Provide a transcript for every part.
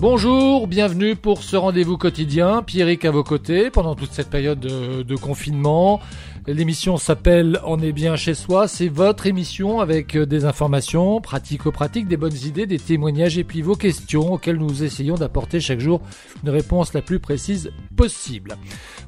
Bonjour, bienvenue pour ce rendez-vous quotidien. Pierrick à vos côtés pendant toute cette période de, confinement. L'émission s'appelle On est bien chez soi. C'est votre émission avec des informations pratico-pratiques, des bonnes idées, des témoignages et puis vos questions auxquelles nous essayons d'apporter chaque jour une réponse la plus précise possible.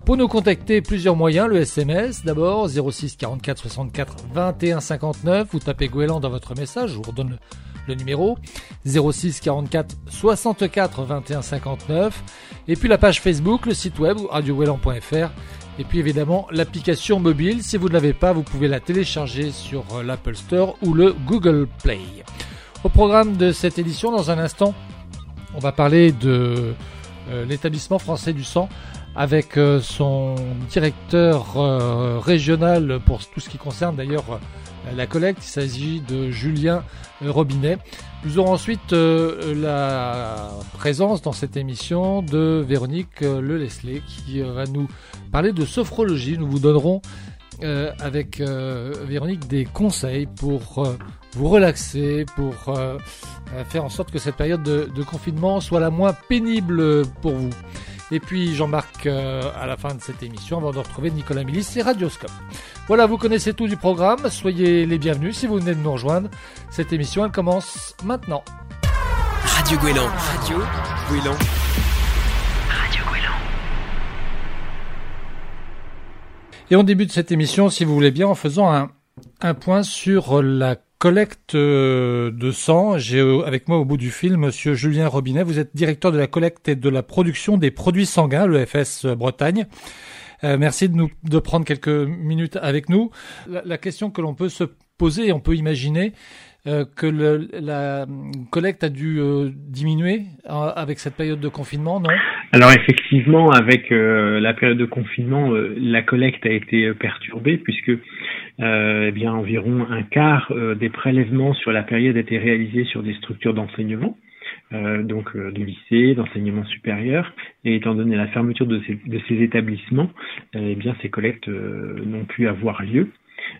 Pour nous contacter, plusieurs moyens. Le SMS d'abord 06 44 64 21 59. Vous tapez Gouélan dans votre message. Je vous redonne le numéro 06 44 64 21 59 et puis la page Facebook, le site web radiowellan.fr et puis évidemment l'application mobile. Si vous ne l'avez pas, vous pouvez la télécharger sur euh, l'Apple Store ou le Google Play. Au programme de cette édition, dans un instant, on va parler de euh, l'établissement français du sang avec euh, son directeur régional pour tout ce qui concerne d'ailleurs la collecte. Il s'agit de Julien Robinet. Nous aurons ensuite euh, la présence dans cette émission de Véronique euh, Le qui euh, va nous parler de sophrologie. Nous vous donnerons avec Véronique des conseils pour vous relaxer, pour faire en sorte que cette période de confinement soit la moins pénible pour vous. Et puis Jean-Marc euh, à la fin de cette émission avant de retrouver Nicolas Milis et Radioscope. Voilà, vous connaissez tout du programme. Soyez les bienvenus si vous venez de nous rejoindre. Cette émission, elle commence maintenant. Radio Gouélan. Radio Gouélan. Et on débute cette émission, si vous voulez bien, en faisant un, un point sur la collecte euh, de sang. J'ai euh, avec moi au bout du fil Monsieur Julien Robinet. Vous êtes directeur de la collecte et de la production des produits sanguins, l'EFS Bretagne. Euh, merci de nous de prendre quelques minutes avec nous. La, question que l'on peut se poser, on peut imaginer que le, la collecte a dû diminuer avec cette période de confinement, non? Alors effectivement, avec la période de confinement, la collecte a été perturbée puisque euh, eh bien environ un quart euh, des prélèvements sur la période étaient réalisés sur des structures d'enseignement. Euh, donc de lycée, d'enseignement supérieur, et étant donné la fermeture de ces, de ces établissements, eh bien ces collectes n'ont pu avoir lieu.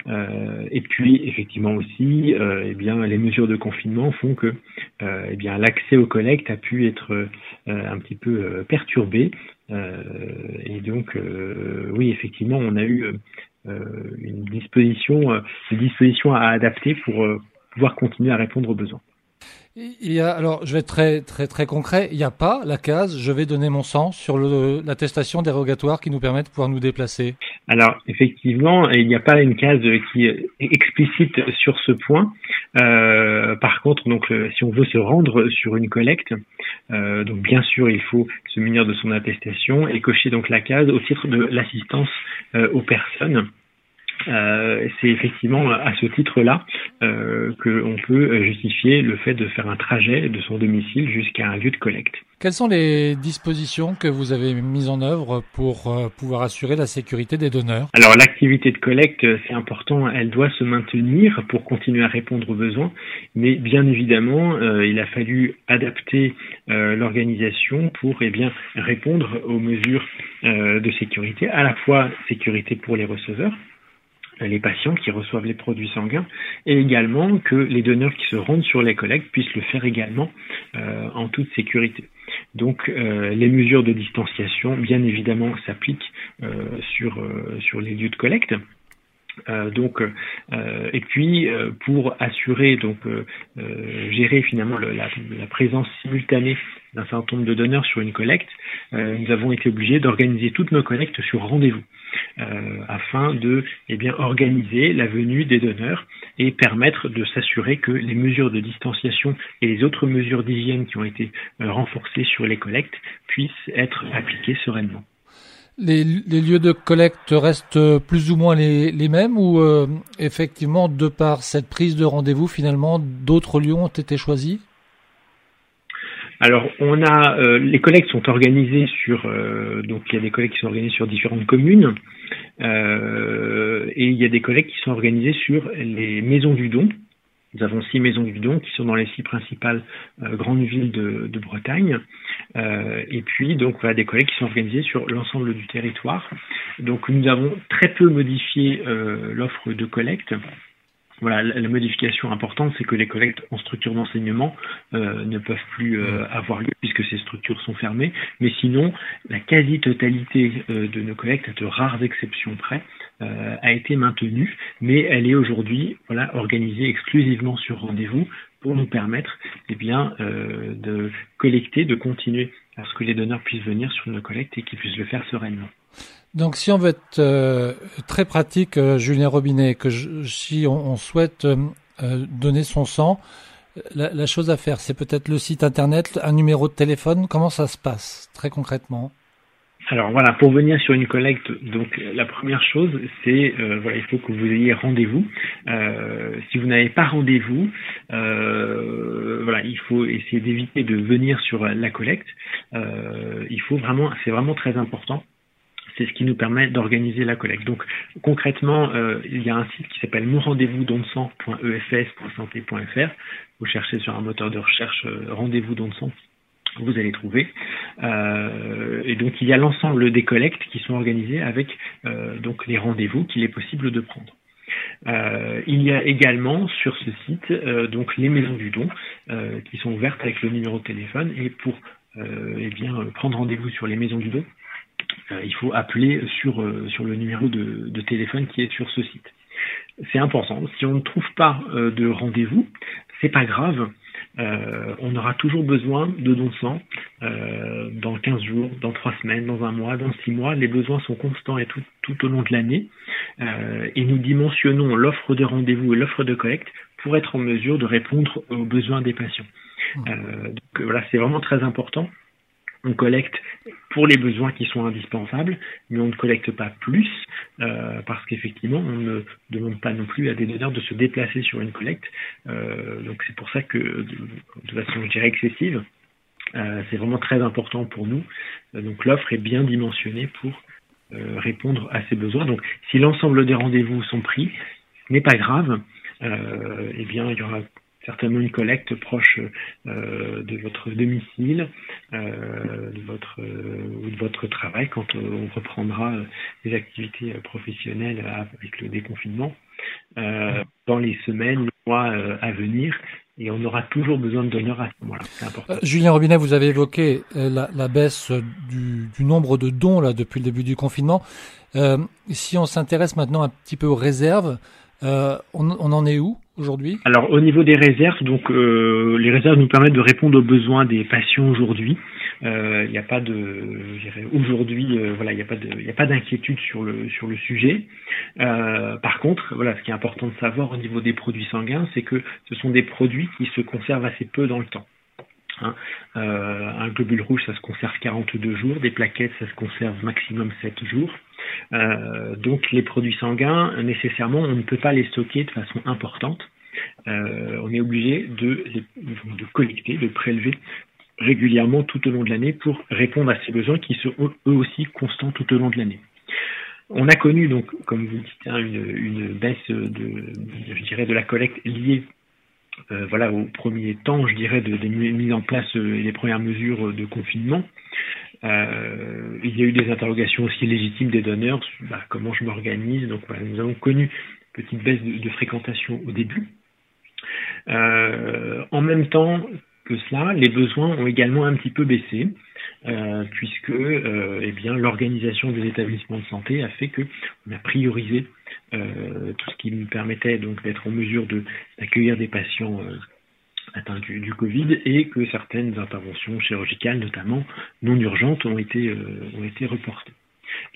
Et puis effectivement aussi, eh bien les mesures de confinement font que eh bien l'accès aux collectes a pu être un petit peu perturbé. et donc oui effectivement on a eu euh, une disposition, euh, une disposition à adapter pour euh, pouvoir continuer à répondre aux besoins. Alors, je vais être très, très, très concret. Il n'y a pas la case je vais donner mon sang sur l'attestation dérogatoire qui nous permet de pouvoir nous déplacer. Alors, effectivement, il n'y a pas une case qui est explicite sur ce point. Euh, par contre, donc, si on veut se rendre sur une collecte, euh, donc bien sûr, il faut se munir de son attestation et cocher donc la case au titre de l'assistance euh, aux personnes. Euh, c'est effectivement à ce titre-là euh, qu'on peut justifier le fait de faire un trajet de son domicile jusqu'à un lieu de collecte. Quelles sont les dispositions que vous avez mises en œuvre pour euh, pouvoir assurer la sécurité des donneurs? Alors l'activité de collecte, c'est important, elle doit se maintenir pour continuer à répondre aux besoins, mais bien évidemment, euh, il a fallu adapter l'organisation pour eh bien répondre aux mesures de sécurité, à la fois sécurité pour les receveurs, les patients qui reçoivent les produits sanguins et également que les donneurs qui se rendent sur les collectes puissent le faire également euh, en toute sécurité. Donc euh, les mesures de distanciation, bien évidemment, s'appliquent euh, sur, sur les lieux de collecte. donc et puis pour assurer donc gérer finalement la, la, présence simultanée d'un certain nombre de donneurs sur une collecte, nous avons été obligés d'organiser toutes nos collectes sur rendez-vous. Euh, afin de eh bien, organiser la venue des donneurs et permettre de s'assurer que les mesures de distanciation et les autres mesures d'hygiène qui ont été euh, renforcées sur les collectes puissent être appliquées sereinement. Les, lieux de collecte restent plus ou moins les, mêmes ou euh, effectivement, de par cette prise de rendez-vous, finalement, d'autres lieux ont été choisis? Alors, on a euh, les collectes sont organisées sur euh, donc il y a des collectes qui sont organisées sur différentes communes euh, et il y a des collectes qui sont organisées sur les maisons du don. Nous avons six maisons du don qui sont dans les six principales grandes villes de, de Bretagne. et puis donc voilà des collectes qui sont organisées sur l'ensemble du territoire. Donc nous avons très peu modifié l'offre de collecte voilà, la, modification importante, c'est que les collectes en structure d'enseignement euh, ne peuvent plus euh, avoir lieu puisque ces structures sont fermées. Mais sinon, la quasi-totalité euh, de nos collectes, à de rares exceptions près, a été maintenue, mais elle est aujourd'hui voilà, organisée exclusivement sur rendez-vous pour nous permettre eh bien, de collecter, de continuer à ce que les donneurs puissent venir sur nos collectes et qu'ils puissent le faire sereinement. Donc, si on veut être euh, très pratique, euh, Julien Robinet, que si on, souhaite euh, donner son sang, la, chose à faire, c'est peut-être le site internet, un numéro de téléphone. Comment ça se passe très concrètement? Alors voilà, pour venir sur une collecte, donc la première chose, c'est voilà, il faut que vous ayez rendez-vous. si vous n'avez pas rendez-vous, voilà, il faut essayer d'éviter de venir sur la collecte. il faut vraiment, c'est vraiment très important c'est ce qui nous permet d'organiser la collecte. Donc concrètement, euh, il y a un site qui s'appelle monrendez-vous-don-de-sang.efs.santé.fr. Vous cherchez sur un moteur de recherche euh, rendez-vous don de sang, vous allez trouver. Euh, et donc il y a l'ensemble des collectes qui sont organisées avec donc les rendez-vous qu'il est possible de prendre. il y a également sur ce site donc les maisons du don qui sont ouvertes avec le numéro de téléphone et pour eh bien prendre rendez-vous sur les maisons du don, il faut appeler sur, euh, sur le numéro de, de, téléphone qui est sur ce site. C'est important. Si on ne trouve pas euh, de rendez-vous, c'est pas grave. on aura toujours besoin de dons de sang dans 15 jours, dans 3 semaines, dans un mois, dans 6 mois. Les besoins sont constants et tout, tout au long de l'année. et nous dimensionnons l'offre de rendez-vous et l'offre de collecte pour être en mesure de répondre aux besoins des patients. Mmh. donc voilà, c'est vraiment très important on collecte pour les besoins qui sont indispensables, mais on ne collecte pas plus euh, parce qu'effectivement, on ne demande pas non plus à des donneurs de se déplacer sur une collecte. Euh, donc c'est pour ça que, de, façon, je dirais, excessive, euh, c'est vraiment très important pour nous. donc l'offre est bien dimensionnée pour répondre à ces besoins. Donc si l'ensemble des rendez-vous sont pris, ce n'est pas grave. eh bien, il y aura certainement une collecte proche euh, de votre domicile, euh, de votre ou de votre travail quand on reprendra les activités professionnelles avec le déconfinement dans les semaines, les mois à venir. Et on aura toujours besoin de donneurs à ce moment-là. Julien Robinet, vous avez évoqué la, baisse du, du, nombre de dons là depuis le début du confinement. si on s'intéresse maintenant un petit peu aux réserves, on, on en est où aujourd'hui? Alors au niveau des réserves, donc euh, les réserves nous permettent de répondre aux besoins des patients aujourd'hui. Il euh, n'y a pas de, aujourd'hui, euh, voilà, il n'y a pas de, il a pas d'inquiétude sur le sur le sujet. par contre, voilà, ce qui est important de savoir au niveau des produits sanguins, c'est que ce sont des produits qui se conservent assez peu dans le temps. Hein. un globule rouge, ça se conserve 42 jours. Des plaquettes, ça se conserve maximum 7 jours. Euh, donc les produits sanguins, nécessairement, on ne peut pas les stocker de façon importante. Euh, on est obligé de, de collecter, de prélever régulièrement tout au long de l'année pour répondre à ces besoins qui sont eux aussi constants tout au long de l'année. On a connu donc, comme vous dites, hein, une, baisse de, je dirais, de la collecte liée, euh, voilà, au premier temps, je dirais, de, de mise en place les premières mesures de confinement. Euh, il y a eu des interrogations aussi légitimes des donneurs, bah, comment je m'organise. Donc voilà, nous avons connu une petite baisse de, fréquentation au début. Euh, en même temps que cela, les besoins ont également un petit peu baissé, euh, puisque euh, eh l'organisation des établissements de santé a fait que on a priorisé euh, tout ce qui nous permettait donc d'être en mesure de d'accueillir des patients atteint du, du, Covid et que certaines interventions chirurgicales, notamment non urgentes, ont été, euh, ont été reportées.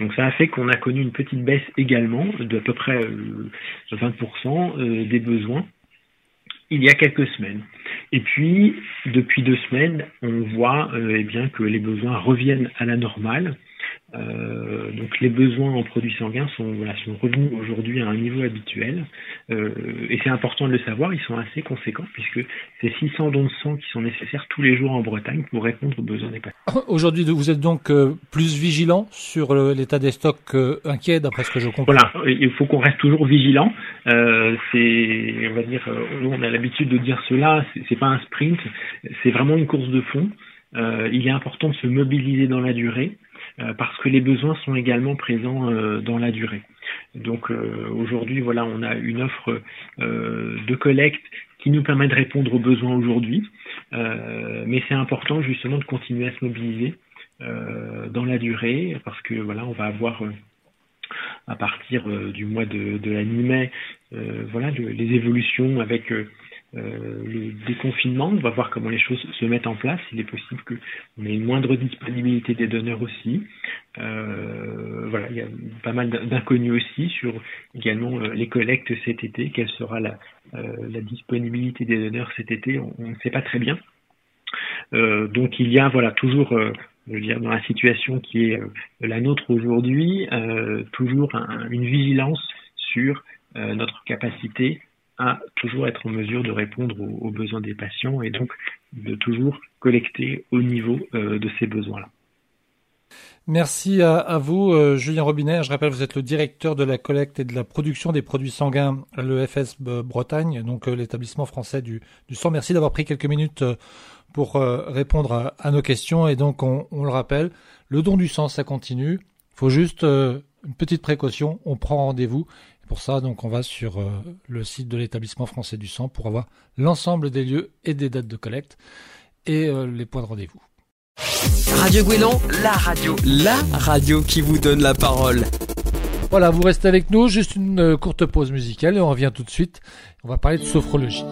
Donc ça a fait qu'on a connu une petite baisse également de à peu près 20% euh, euh, des besoins il y a quelques semaines. Et puis, depuis deux semaines, on voit eh bien que les besoins reviennent à la normale euh, donc les besoins en produits sanguins sont, voilà, sont revenus aujourd'hui à un niveau habituel euh, et c'est important de le savoir, ils sont assez conséquents puisque c'est 600 dons de sang qui sont nécessaires tous les jours en Bretagne pour répondre aux besoins des patients. Aujourd'hui, vous êtes donc euh, plus vigilant sur l'état des stocks inquiet d'après ce que je comprends? Voilà, il faut qu'on reste toujours vigilant. c'est, on va dire, on a l'habitude de dire cela, c'est pas un sprint, c'est vraiment une course de fond. il est important de se mobiliser dans la durée. Euh, parce que les besoins sont également présents euh, dans la durée. Donc aujourd'hui, voilà, on a une offre de collecte qui nous permet de répondre aux besoins aujourd'hui. mais c'est important justement de continuer à se mobiliser dans la durée parce que voilà, on va avoir à partir du mois de, de mi-mai, voilà, les évolutions avec euh, le déconfinement, on va voir comment les choses se mettent en place. Il est possible qu'on ait une moindre disponibilité des donneurs aussi. Euh, voilà, il y a pas mal d'inconnus aussi sur également euh, les collectes cet été. Quelle sera la, la disponibilité des donneurs cet été? On ne sait pas très bien. donc il y a voilà toujours je veux dire, dans la situation qui est la nôtre aujourd'hui, toujours une vigilance sur notre capacité à toujours être en mesure de répondre aux, besoins des patients et donc de toujours collecter au niveau euh, de ces besoins-là. Merci à, vous, euh, Julien Robinet. Je rappelle, vous êtes le directeur de la collecte et de la production des produits sanguins à l'EFS Bretagne, donc euh, l'établissement français du, sang. Merci d'avoir pris quelques minutes pour répondre à, nos questions. Et donc, on, on, le rappelle, le don du sang, ça continue. Il faut juste une petite précaution. On prend rendez-vous pour ça, donc, on va sur euh, le site de l'établissement français du sang pour avoir l'ensemble des lieux et des dates de collecte et euh, les points de rendez-vous. Radio Guélan, la radio, la radio qui vous donne la parole. Voilà, vous restez avec nous, juste une euh, courte pause musicale et on revient tout de suite. On va parler de sophrologie.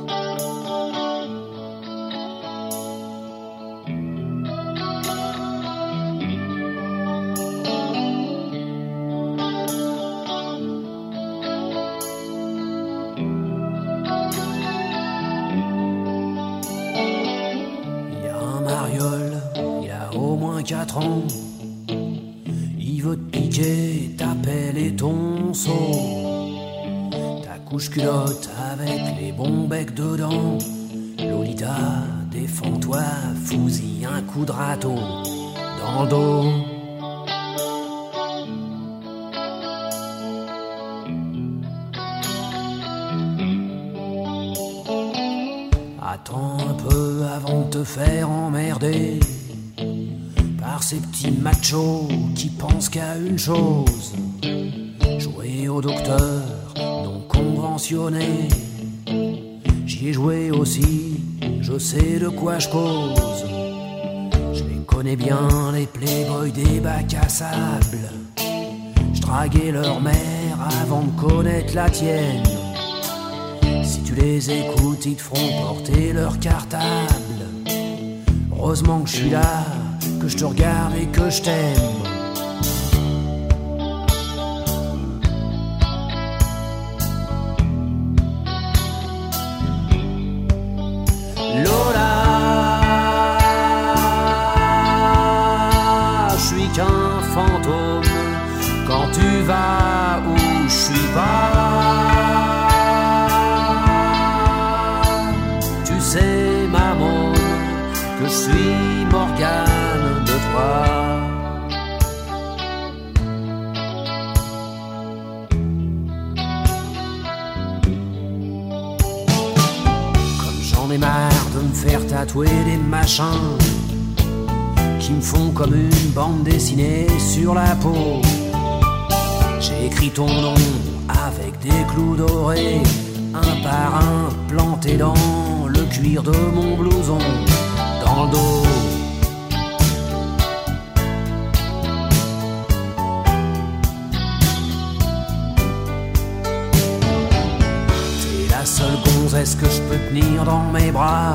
Chose jouer au docteur non conventionné. J'y ai joué aussi, je sais de quoi je cause. Je les connais bien, les playboys des bacs à sable. Je draguais leur mère avant de connaître la tienne. Si tu les écoutes, ils te feront porter leur cartable. Heureusement que je suis là que je te regarde et que je t'aime. Lola, je suis qu'un fantôme quand tu vas où je suis pas. Tu sais, maman, que je suis Morgane. Comme faire tatouer des machins qui me font comme une bande dessinée sur la peau. J'ai écrit ton nom avec des clous dorés, un par un planté dans le cuir de mon blouson, dans le dos. est-ce que je peux tenir dans mes bras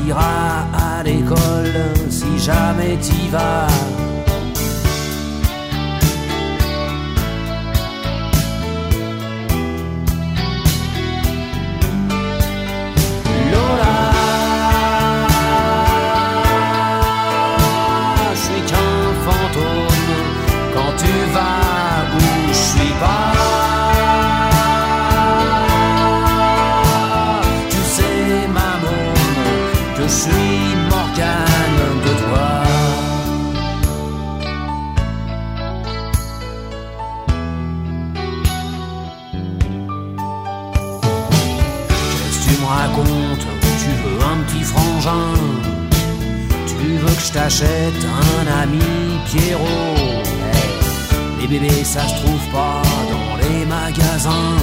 quand t'iras à l'école, si jamais t'y vas. Tu me racontes Tu veux un petit frangin. Tu veux que je t'achète un ami Pierrot. Les bébés ça se trouve pas dans les magasins.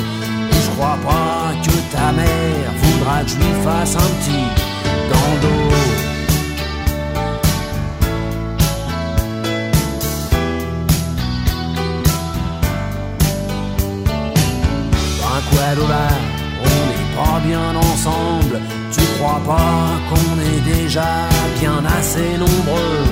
Je crois pas que ta mère voudra que je lui fasse un petit dans le dos bien ensemble. Tu crois pas qu'on est déjà bien assez nombreux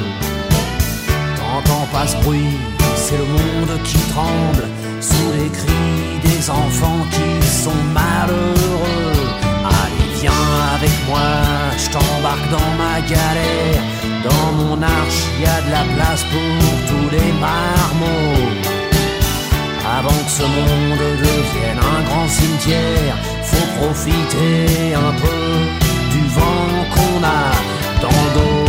T'entends pas ce bruit, c'est le monde qui tremble sous les cris des enfants qui sont malheureux. Allez, viens avec moi, je t'embarque dans ma galère. Dans mon arche, y a de la place pour tous les marmots. Avant que ce monde devienne un grand cimetière, faut profiter un peu du vent qu'on a dans le dos.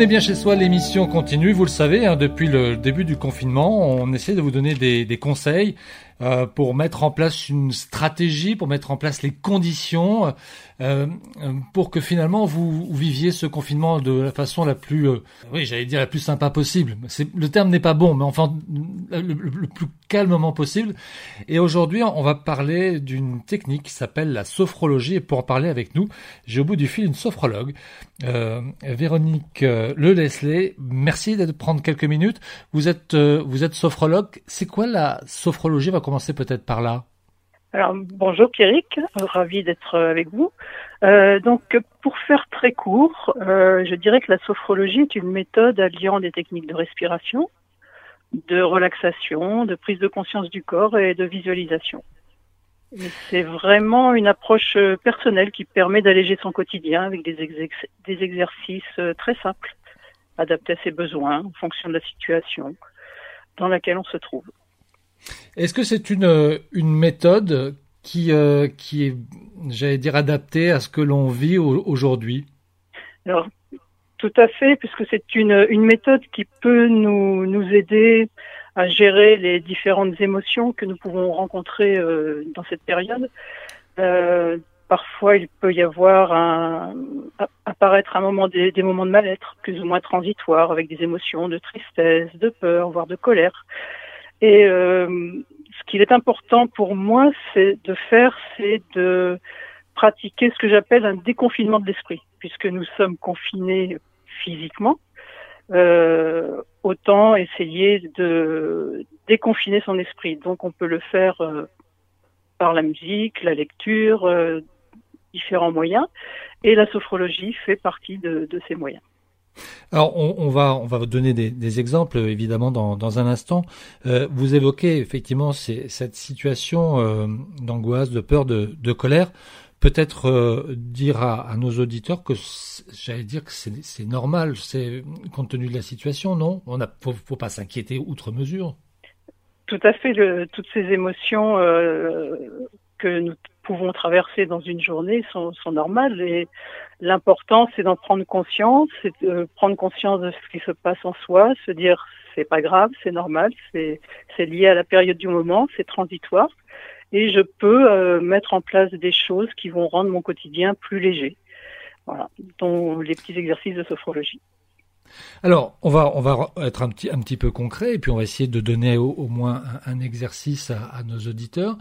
Est bien chez soi, l'émission continue, vous le savez, hein, depuis le début du confinement, on essaie de vous donner des, des conseils euh, pour mettre en place une stratégie, pour mettre en place les conditions, euh, euh, pour que finalement vous, viviez ce confinement de la façon la plus, euh, oui, j'allais dire la plus sympa possible. Le terme n'est pas bon, mais enfin le plus calmement possible. Et aujourd'hui, on va parler d'une technique qui s'appelle la sophrologie. Et pour en parler avec nous, j'ai au bout du fil une sophrologue, euh, Véronique euh, Le Leslie. Merci de prendre quelques minutes. Vous êtes, euh, vous êtes sophrologue. C'est quoi la sophrologie? On va commencer peut-être par là. Alors bonjour Pierrick, ravi d'être avec vous. Euh, donc pour faire très court, euh, je dirais que la sophrologie est une méthode alliant des techniques de respiration, de relaxation, de prise de conscience du corps et de visualisation. C'est vraiment une approche euh, personnelle qui permet d'alléger son quotidien avec des, exerc- des exercices euh, très simples, adaptés à ses besoins en fonction de la situation dans laquelle on se trouve. Est-ce que c'est une, euh, une méthode qui, euh, qui est, j'allais dire, adaptée à ce que l'on vit au- aujourd'hui? Alors, tout à fait, puisque c'est une, méthode qui peut nous, aider à gérer les différentes émotions que nous pouvons rencontrer euh, dans cette période. Euh, parfois, il peut y avoir apparaître un moment des, des moments de mal-être, plus ou moins transitoires, avec des émotions de tristesse, de peur, voire de colère. Et euh, ce qu'il est important pour moi, c'est de faire, c'est de pratiquer ce que j'appelle un déconfinement de l'esprit, puisque nous sommes confinés physiquement. Euh, autant essayer de déconfiner son esprit. Donc on peut le faire euh, par la musique, la lecture, euh, différents moyens, et la sophrologie fait partie de, ces moyens. Alors, on, va on va vous donner des, exemples évidemment dans, un instant. Vous évoquez effectivement cette situation d'angoisse, de peur, de colère. Peut-être euh, dire à, nos auditeurs que j'allais dire que c'est normal, c'est compte tenu de la situation, non? On a faut, pas s'inquiéter outre mesure. Tout à fait, toutes ces émotions euh, que nous pouvons traverser dans une journée sont, sont normales et l'important c'est d'en prendre conscience, c'est de prendre conscience de ce qui se passe en soi, se dire c'est pas grave, c'est normal, c'est lié à la période du moment, c'est transitoire et je peux euh, mettre en place des choses qui vont rendre mon quotidien plus léger. Voilà, dont les petits exercices de sophrologie. Alors, on va, on va être un petit, un petit peu concret et puis on va essayer de donner au, moins un, exercice à, nos auditeurs.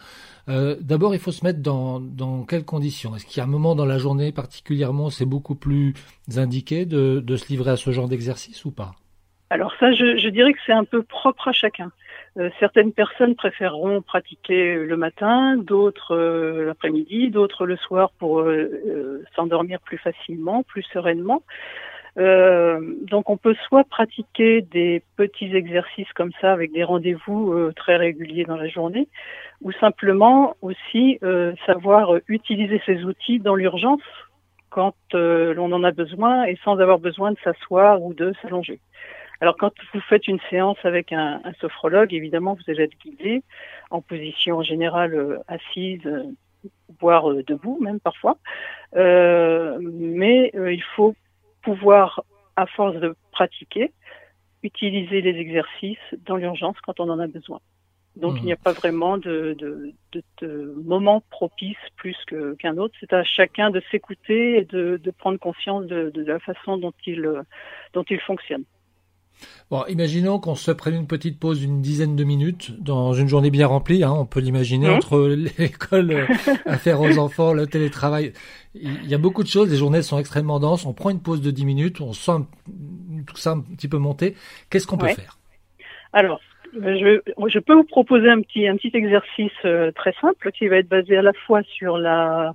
Euh, D'abord, il faut se mettre dans, dans quelles conditions? Est-ce qu'il y a un moment dans la journée particulièrement, c'est beaucoup plus indiqué de, de se livrer à ce genre d'exercice ou pas? Alors ça, je, je dirais que c'est un peu propre à chacun. Euh, certaines personnes préféreront pratiquer le matin, d'autres euh, l'après-midi, d'autres le soir pour euh, s'endormir plus facilement, plus sereinement. Donc on peut soit pratiquer des petits exercices comme ça avec des rendez-vous très réguliers dans la journée, ou simplement aussi savoir utiliser ces outils dans l'urgence quand l'on en a besoin et sans avoir besoin de s'asseoir ou de s'allonger. Alors quand vous faites une séance avec un, un, sophrologue, évidemment vous allez être guidé en position générale assise, voire debout même parfois. mais il faut pouvoir, à force de pratiquer, utiliser les exercices dans l'urgence quand on en a besoin. Donc il n'y a mmh. pas vraiment de, de, de, de moment propice plus qu'un autre. C'est à chacun de s'écouter et de, de, prendre conscience de, la façon dont il, dont il fonctionne. Bon, imaginons qu'on se prenne une petite pause d'une dizaine de minutes dans une journée bien remplie. Hein, on peut l'imaginer mmh. entre l'école euh, à faire aux enfants, le télétravail. Il y a beaucoup de choses. Les journées sont extrêmement denses. On prend une pause de 10 minutes. On sent tout ça un petit peu monter. Qu'est-ce qu'on peut faire? Alors, je, je, peux vous proposer un petit, un petit exercice euh, très simple qui va être basé à la fois sur la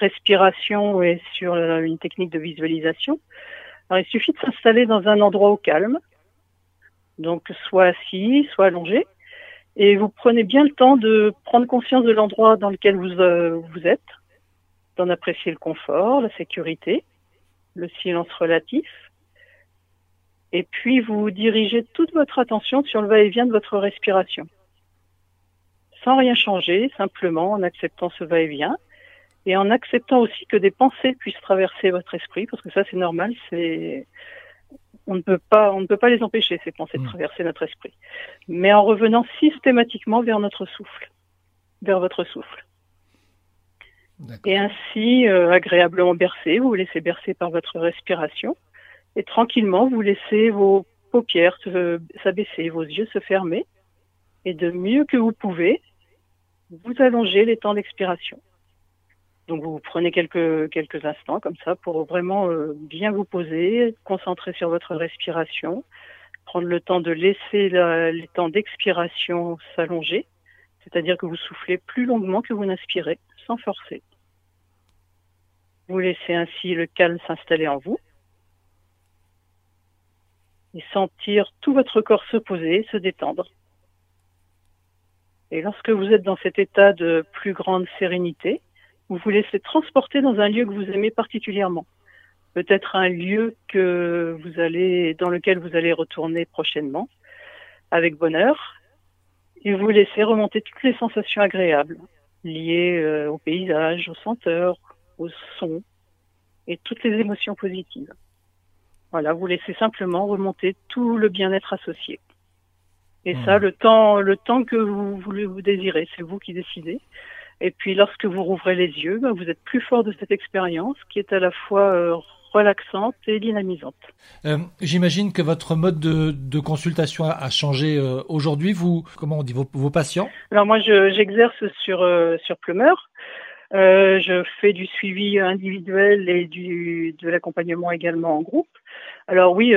respiration et sur une technique de visualisation. Alors, il suffit de s'installer dans un endroit au calme, donc soit assis, soit allongé, et vous prenez bien le temps de prendre conscience de l'endroit dans lequel vous, euh, vous êtes, d'en apprécier le confort, la sécurité, le silence relatif, et puis vous dirigez toute votre attention sur le va-et-vient de votre respiration, sans rien changer, simplement en acceptant ce va-et-vient, et en acceptant aussi que des pensées puissent traverser votre esprit, parce que ça c'est normal, c'est on ne peut pas, on ne peut pas les empêcher ces pensées de hmm. traverser notre esprit, mais en revenant systématiquement vers notre souffle, vers votre souffle. Et ainsi, euh, agréablement bercé, vous vous laissez bercer par votre respiration, et tranquillement, vous laissez vos paupières s'abaisser, vos yeux se fermer, et de mieux que vous pouvez, vous allongez les temps d'expiration. Donc vous prenez quelques quelques instants comme ça pour vraiment euh, bien vous poser, concentrer sur votre respiration, prendre le temps de laisser les temps d'expiration s'allonger, c'est-à-dire que vous soufflez plus longuement que vous n'inspirez, sans forcer. Vous laissez ainsi le calme s'installer en vous et sentir tout votre corps se poser, se détendre. Et lorsque vous êtes dans cet état de plus grande sérénité, vous vous laissez transporter dans un lieu que vous aimez particulièrement. Peut-être un lieu que vous allez, dans lequel vous allez retourner prochainement, avec bonheur, et vous laissez remonter toutes les sensations agréables liées euh, au paysage, aux senteurs, aux sons et toutes les émotions positives. Voilà, vous laissez simplement remonter tout le bien-être associé. Et ça, mmh. le temps, le temps que vous voulez vous désirez, c'est vous qui décidez. Et puis lorsque vous rouvrez les yeux, ben, vous êtes plus fort de cette expérience qui est à la fois euh, relaxante et dynamisante. Euh, J'imagine que votre mode de, de consultation a, changé euh, aujourd'hui. Vous, comment on dit, vos, vos patients? Alors moi, j'exerce sur euh, sur Plumeur. je fais du suivi individuel et du de l'accompagnement également en groupe. Alors oui,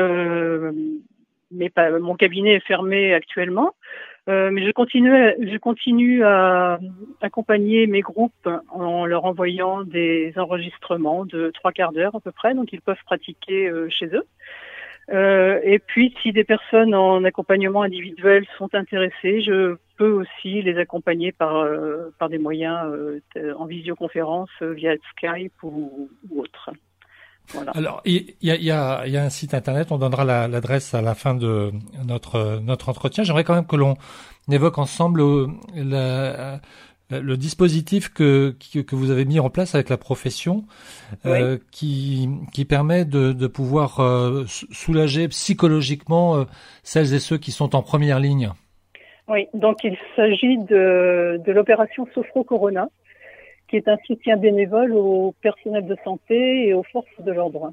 mais pas, mon cabinet est fermé actuellement. Euh, mais je continue, je continue à accompagner mes groupes en leur envoyant des enregistrements de trois quarts d'heure à peu près, donc ils peuvent pratiquer euh, chez eux. Euh, et puis, si des personnes en accompagnement individuel sont intéressées, je peux aussi les accompagner par euh, par des moyens en visioconférence via Skype ou, ou autre. Alors, il y a, y, a, y a, un site internet, on donnera l'adresse à la fin de notre, notre entretien. J'aimerais quand même que l'on évoque ensemble euh, la, le dispositif que, que, vous avez mis en place avec la profession, euh, qui, qui permet de, de pouvoir euh, soulager psychologiquement euh, celles et ceux qui sont en première ligne. Oui, donc il s'agit de, de l'opération Sophro Corona, qui est un soutien bénévole au personnel de santé et aux forces de l'ordre.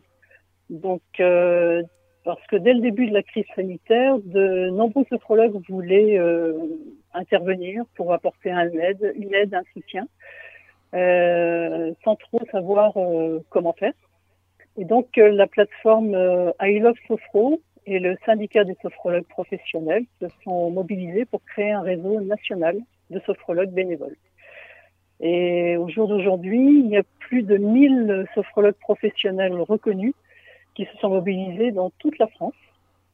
Donc, euh, parce que dès le début de la crise sanitaire, de nombreux sophrologues voulaient euh, intervenir pour apporter un aide, une aide, un soutien, euh, sans trop savoir comment faire. Et donc la plateforme I Love Sophro et le syndicat des sophrologues professionnels se sont mobilisés pour créer un réseau national de sophrologues bénévoles. Et au jour d'aujourd'hui, il y a plus de 1000 sophrologues professionnels reconnus qui se sont mobilisés dans toute la France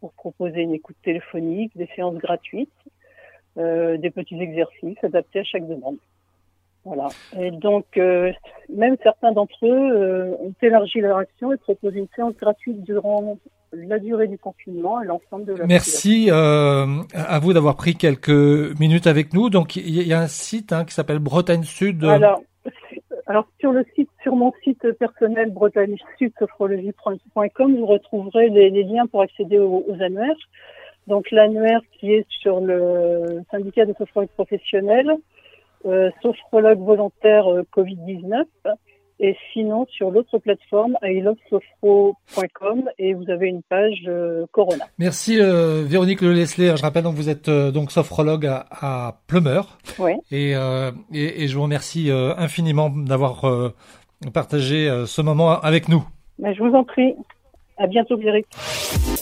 pour proposer une écoute téléphonique, des séances gratuites, euh, des petits exercices adaptés à chaque demande. Voilà. Et donc, euh, même certains d'entre eux euh, ont élargi leur action et proposé une séance gratuite durant la durée du confinement à l'ensemble de la Merci euh, à vous d'avoir pris quelques minutes avec nous. Donc, il y a un site hein, qui s'appelle Bretagne Sud. Alors, alors sur le site, sur mon site personnel bretagne-sud-sophrologie.com, vous retrouverez les, liens pour accéder aux, annuaires. Donc l'annuaire qui est sur le syndicat de sophrologues professionnels, euh, sophrologue volontaire euh, Covid-19, et sinon, sur l'autre plateforme, ilovesophro.com et vous avez une page euh, Corona. Merci euh, Véronique Le Lesler. Je rappelle donc vous êtes euh, donc sophrologue à, à Plumeur. Oui. Et, et, et, je vous remercie infiniment d'avoir partagé ce moment avec nous. Mais je vous en prie. À bientôt, Véronique.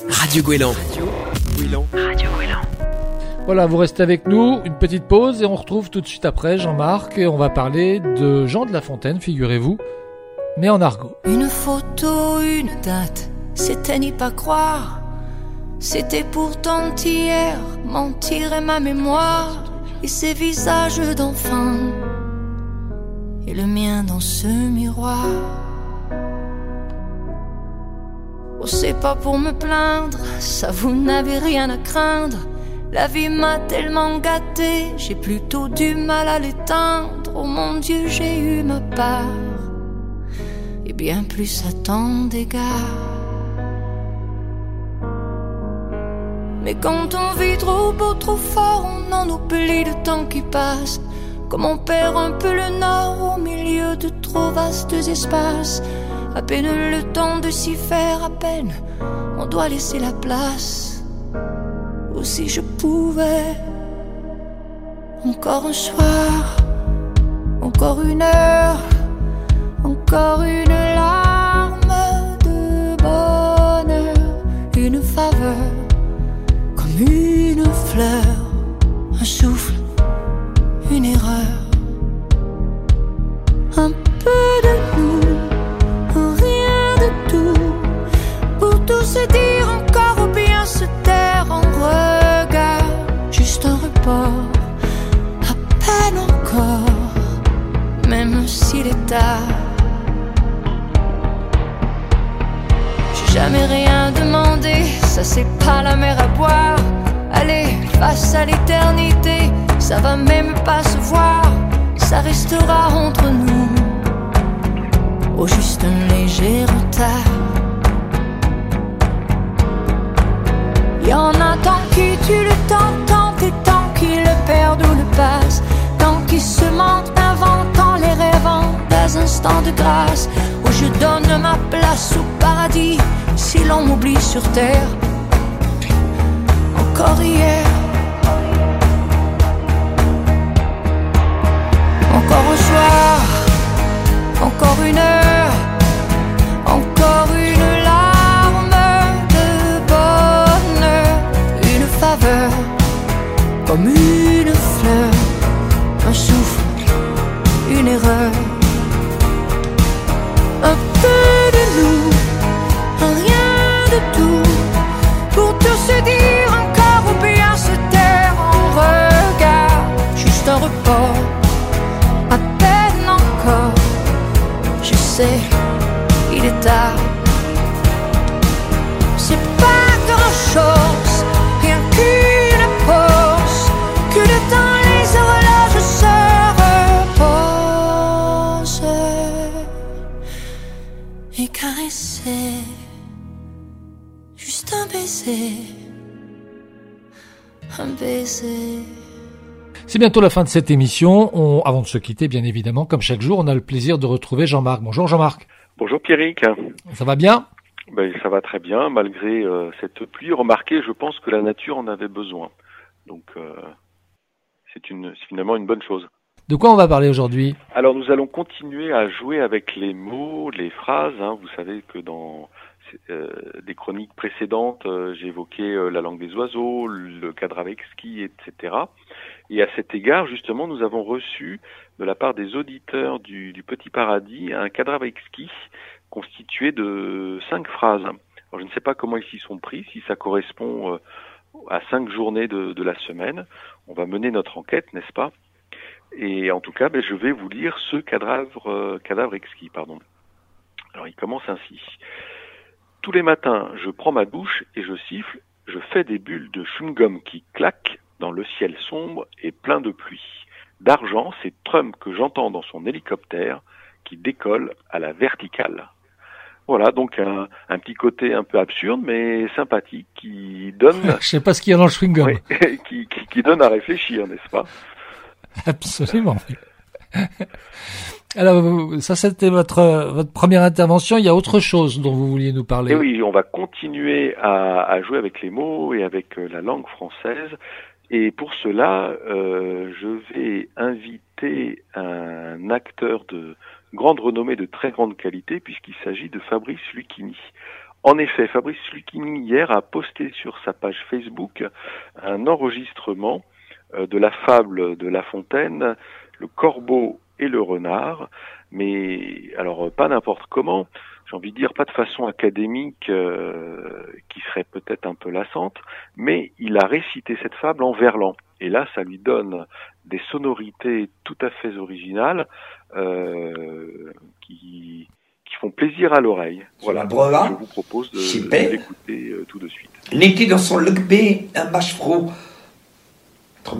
Radio Gouélan. Radio Gouélan. Radio Voilà, vous restez avec nous, une petite pause et on retrouve tout de suite après Jean-Marc et on va parler de Jean de La Fontaine, figurez-vous, mais en argot. Une photo, une date, c'était n'y pas croire. C'était pourtant hier, mentir et ma mémoire et ces visages d'enfants et le mien dans ce miroir. Oh, c'est pas pour me plaindre, ça vous n'avez rien à craindre. La vie m'a tellement gâté, j'ai plutôt du mal à l'éteindre. Oh mon Dieu, j'ai eu ma part, et bien plus à tant d'égards. Mais quand on vit trop beau, trop fort, on en oublie le temps qui passe. Comme on perd un peu le nord au milieu de trop vastes espaces. À peine le temps de s'y faire, à peine on doit laisser la place si je pouvais. Encore un soir, encore une heure, encore une larme s'il est tard. J'ai jamais rien demandé, ça c'est pas la mer à boire. Allez, face à l'éternité, ça va même pas se voir, ça restera entre nous. Au juste un léger retard. Y en a tant qui tuent le temps, tant et tant qui le perdent ou le passent, tant qui se mentent, instants de grâce, où je donne ma place au paradis, si l'on m'oublie sur terre. Encore hier, encore un soir, encore une heure, bientôt la fin de cette émission. On, avant de se quitter, bien évidemment, comme chaque jour, on a le plaisir de retrouver Jean-Marc. Bonjour Jean-Marc. Bonjour Pierrick. Ça va bien? Ben, Ça va très bien, malgré euh, cette pluie. Remarquez, je pense que la nature en avait besoin. Donc, euh, c'est une, finalement une bonne chose. De quoi on va parler aujourd'hui? Alors, nous allons continuer à jouer avec les mots, les phrases. Hein. Vous savez que dans euh, des chroniques précédentes, euh, j'ai évoqué euh, la langue des oiseaux, le cadre avec ski, etc. Et à cet égard, justement, nous avons reçu de la part des auditeurs du, du Petit Paradis un avec ski constitué de cinq phrases. Alors, je ne sais pas comment ils s'y sont pris, si ça correspond à cinq journées de, de, la semaine. On va mener notre enquête, n'est-ce pas? Et en tout cas, ben, je vais vous lire ce cadavre, cadavre exquis, pardon. Alors, il commence ainsi. Tous les matins, je prends ma douche et je siffle, je fais des bulles de chewing-gum qui claquent dans le ciel sombre et plein de pluie. D'argent, c'est Trump que j'entends dans son hélicoptère qui décolle à la verticale. Voilà, donc un, un, petit côté un peu absurde, mais sympathique, qui donne... Je sais pas ce qu'il y a dans le chewing-gum. Oui, qui, qui, qui donne à réfléchir, n'est-ce pas? Absolument. Alors, ça, c'était votre, votre première intervention. Il y a autre chose dont vous vouliez nous parler. Et oui, on va continuer à, à jouer avec les mots et avec euh, la langue française. Et pour cela, euh, je vais inviter un acteur de grande renommée, de très grande qualité, puisqu'il s'agit de Fabrice Lucchini. En effet, Fabrice Lucchini, hier, a posté sur sa page Facebook un enregistrement euh, de la fable de La Fontaine, Le Corbeau et le renard, mais alors pas n'importe comment, j'ai envie de dire pas de façon académique euh, qui serait peut-être un peu lassante, mais il a récité cette fable en verlan. Et là, ça lui donne des sonorités tout à fait originales euh, qui, qui font plaisir à l'oreille. Voilà, je vous propose de, de l'écouter euh, tout de suite. N'était dans son lugbe un mâche-fro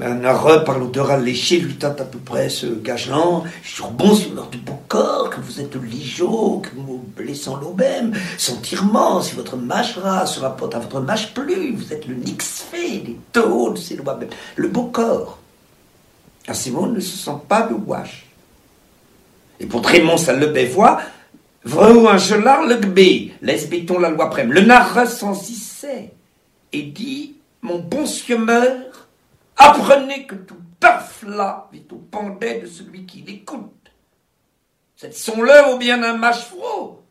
un heureux par l'odeur alléchée lui tente à peu près ce gage-là. Je bon sur l'heure du beau corps, que vous êtes ligeau, que vous blessant l'obème, sentirement, si votre mâchera se rapporte à votre mâche plus, vous êtes le nix fait, des taux de ses lois même, le beau corps. Ces mots ne se sent pas de wash. Et pour Trémont, ça le bévoit, vrai ou un gelard le gbé, laisse béton la loi prème. Le narre sait et dit, mon bon sieur meurt, Apprenez que tout là est au pendet de celui qui l'écoute. C'est son-le ou bien un mâche froid.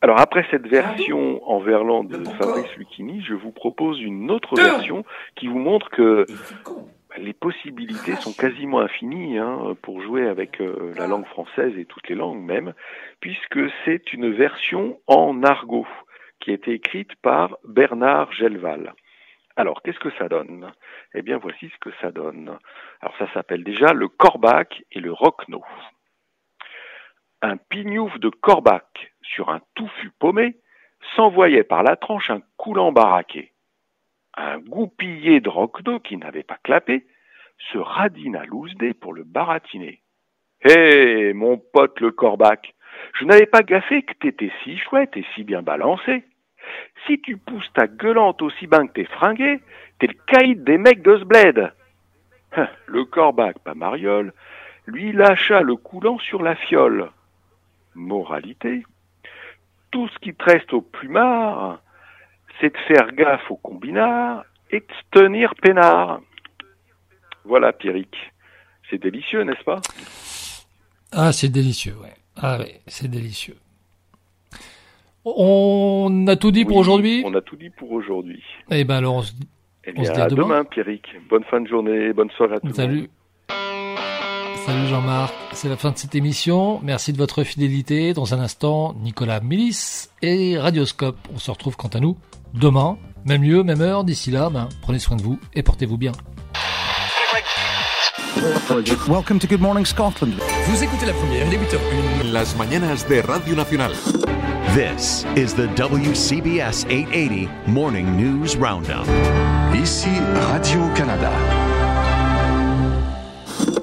alors après cette version en verlan de Fabrice Lucchini, je vous propose une autre version qui vous montre que les possibilités sont quasiment infinies hein, pour jouer avec euh, la langue française et toutes les langues même, puisque c'est une version en argot qui a été écrite par Bernard Gelval. Alors, qu'est-ce que ça donne? Eh bien, voici ce que ça donne. Alors, ça s'appelle déjà le corbac et le roquenot. Un pignouf de corbac sur un touffu paumé s'envoyait par la tranche un coulant baraqué. Un goupillé de roquenot qui n'avait pas clapé se lousdé pour le baratiner. Hé, mon pote le corbac, je n'avais pas gaffé que t'étais si chouette et si bien balancé. Si tu pousses ta gueulante aussi bien que t'es fringué, t'es le caïd des mecs de ce. Hein, le corbac, pas mariole, lui lâcha le coulant sur la fiole. Moralité. Tout ce qui te reste au plumard, c'est de faire gaffe au combinard et de tenir peinard. Voilà, Pierrick. C'est délicieux, n'est-ce pas? Ah, c'est délicieux, ouais. Ah oui, c'est délicieux. On a tout dit pour aujourd'hui On a tout dit pour aujourd'hui. Eh ben alors on se, eh bien, on se dit à, demain. demain Pierrick. Bonne fin de journée, bonne soirée à tous. Salut. Salut Jean-Marc, c'est la fin de cette émission. Merci de votre fidélité. Dans un instant, Nicolas Mélis et Radioscope. On se retrouve quant à nous demain, même lieu, même heure. D'ici là, ben, prenez soin de vous et portez-vous bien. Welcome to Good Morning Scotland. Vous écoutez la première, les 8h01. Las mañanas de Radio Nacional. This is the WCBS 880 Morning News Roundup. Ici Radio-Canada.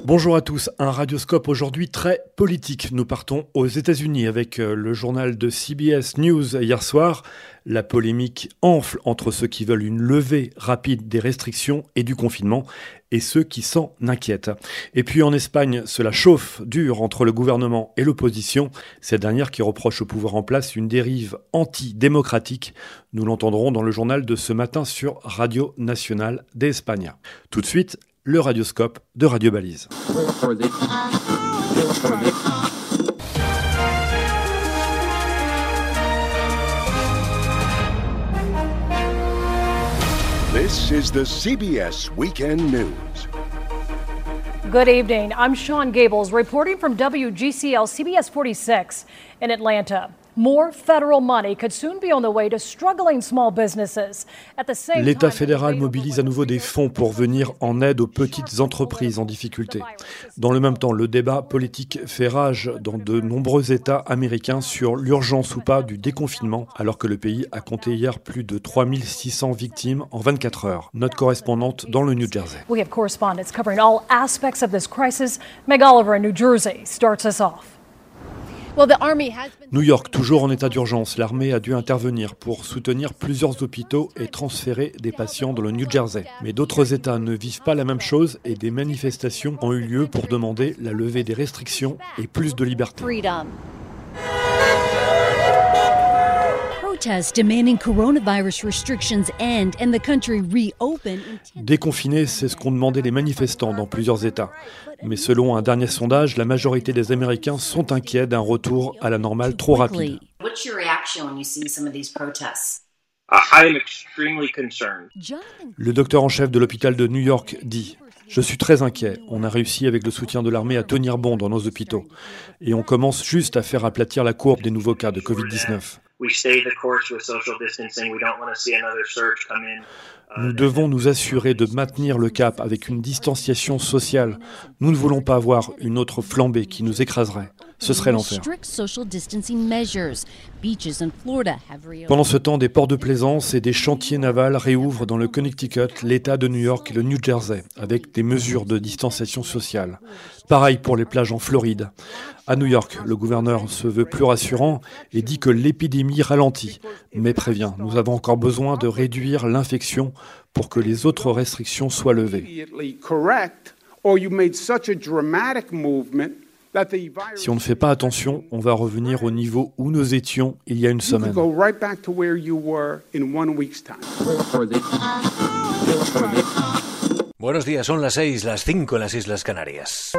Bonjour à tous, un radioscope aujourd'hui très politique. Nous partons aux États-Unis avec euh, le journal de CBS News hier soir. La polémique enfle entre ceux qui veulent une levée rapide des restrictions et du confinement et ceux qui s'en inquiètent. Et puis en Espagne, cela chauffe dur entre le gouvernement et l'opposition, cette dernière qui reproche au pouvoir en place une dérive anti-démocratique. Nous l'entendrons dans le journal de ce matin sur Radio Nationale d'Espagne. Tout de suite, le radioscope de Radio Balise. This is the CBS Weekend News. Good evening. I'm Sean Gables reporting from WGCL CBS 46 in Atlanta. L'État fédéral mobilise à nouveau des fonds pour venir en aide aux petites entreprises en difficulté. Dans le même temps, le débat politique fait rage dans de nombreux États américains sur l'urgence ou pas du déconfinement, alors que le pays a compté hier plus de 3600 victimes en 24 heures. Notre correspondante dans le New Jersey. We have correspondents covering all aspects of this crisis. Meg Oliver in New Jersey starts us off. New York, toujours en état d'urgence, l'armée a dû intervenir pour soutenir plusieurs hôpitaux et transférer des patients dans le New Jersey. Mais d'autres États ne vivent pas la même chose et des manifestations ont eu lieu pour demander la levée des restrictions et plus de liberté. Déconfiner, c'est ce qu'ont demandé les manifestants dans plusieurs États. Mais selon un dernier sondage, la majorité des Américains sont inquiets d'un retour à la normale trop rapide. Le docteur en chef de l'hôpital de New York dit Je suis très inquiet. On a réussi avec le soutien de l'armée à tenir bon dans nos hôpitaux. Et on commence juste à faire aplatir la courbe des nouveaux cas de Covid-19. Nous devons nous assurer de maintenir le cap avec une distanciation sociale. Nous ne voulons pas avoir une autre flambée qui nous écraserait. Ce serait l'enfer. Pendant ce temps, des ports de plaisance et des chantiers navals réouvrent dans le Connecticut, l'État de New York et le New Jersey, avec des mesures de distanciation sociale. Pareil pour les plages en Floride. À New York, le gouverneur se veut plus rassurant et dit que l'épidémie ralentit, mais prévient, nous avons encore besoin de réduire l'infection pour que les autres restrictions soient levées. Si on ne fait pas attention, on va revenir au niveau où nous étions il y a une semaine. Buenos días, son las 6, las 5 en las Islas Canarias.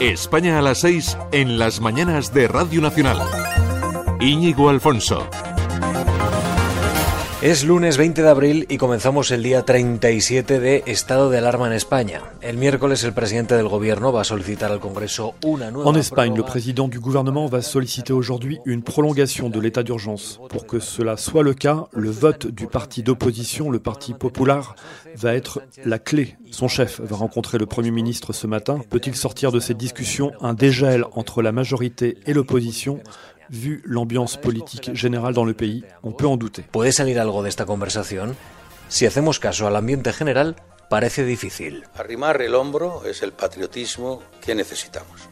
España a las 6 en las mañanas de Radio Nacional. Íñigo Alfonso. Es lunes 20 de abril y comenzamos el día 37 de estado de alarma en España. El miércoles el presidente del gobierno va a solicitar al Congreso una nueva En Espagne, le président du gouvernement va solliciter aujourd'hui une prolongation de l'état d'urgence. Pour que cela soit le cas, le vote du parti d'opposition, le Parti Popular, va être la clé. Son chef va rencontrer le Premier ministre ce matin. Peut-il sortir de cette discussion un dégel entre la majorité et l'opposition? Vu l'ambiance politique générale dans le pays, on peut en douter. Puede salir algo de esta conversación? Si hacemos caso al ambiente general parece difícil. Arrimar el hombro es el patriotismo que necesitamos.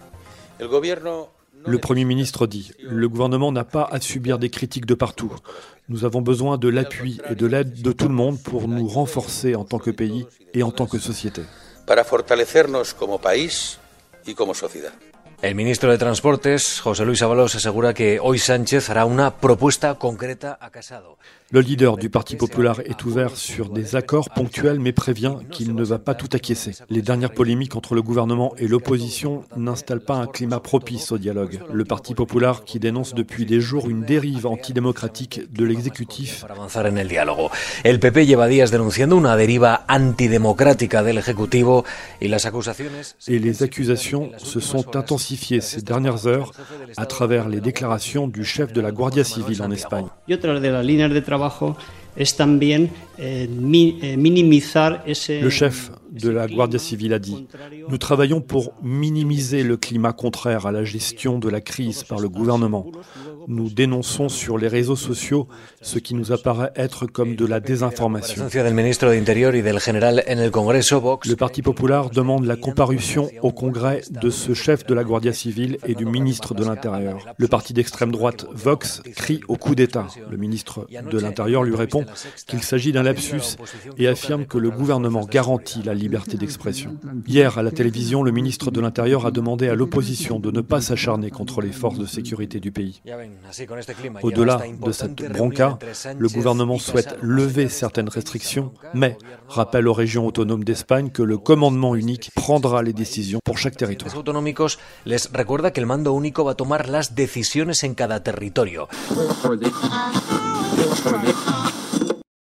El gobierno le Premier ministre dit, le gouvernement n'a pas à subir des critiques de partout. Nous avons besoin de l'appui et de l'aide de tout le monde pour nous renforcer en tant que pays et en tant que société. Para fortalecernos como país y como sociedad. El ministro de Transportes, José Luis Ábalos, asegura que hoy Sánchez hará una propuesta concreta a Casado. Le leader du Parti populaire est ouvert sur des accords ponctuels mais prévient qu'il ne va pas tout acquiescer. Les dernières polémiques entre le gouvernement et l'opposition n'installent pas un climat propice au dialogue. Le Parti populaire qui dénonce depuis des jours une dérive antidémocratique de l'exécutif. El PP lleva días denunciando una deriva antidemocrática del Ejecutivo y las acusaciones... Et les accusations se sont intensifiées ces dernières heures à travers les déclarations du chef de la Guardia Civile en Espagne. De trabajo es también eh, mi, eh, minimizar ese... Le chef de la Guardia Civile a dit Nous travaillons pour minimiser le climat contraire à la gestion de la crise par le gouvernement. Nous dénonçons sur les réseaux sociaux ce qui nous apparaît être comme de la désinformation. Le Parti populaire demande la comparution au Congrès de ce chef de la Guardia civile et du ministre de l'Intérieur. Le parti d'extrême droite Vox crie au coup d'État. Le ministre de l'Intérieur lui répond qu'il s'agit d'un lapsus et affirme que le gouvernement garantit la liberté d'expression. Hier, à la télévision, le ministre de l'Intérieur a demandé à l'opposition de ne pas s'acharner contre les forces de sécurité du pays. Au-delà de cette bronca, le gouvernement souhaite lever certaines restrictions, mais rappelle aux régions autonomes d'Espagne que le commandement unique prendra les décisions pour chaque territoire. autonómicos les recuerda que el mando único va a tomar las decisiones en cada territorio.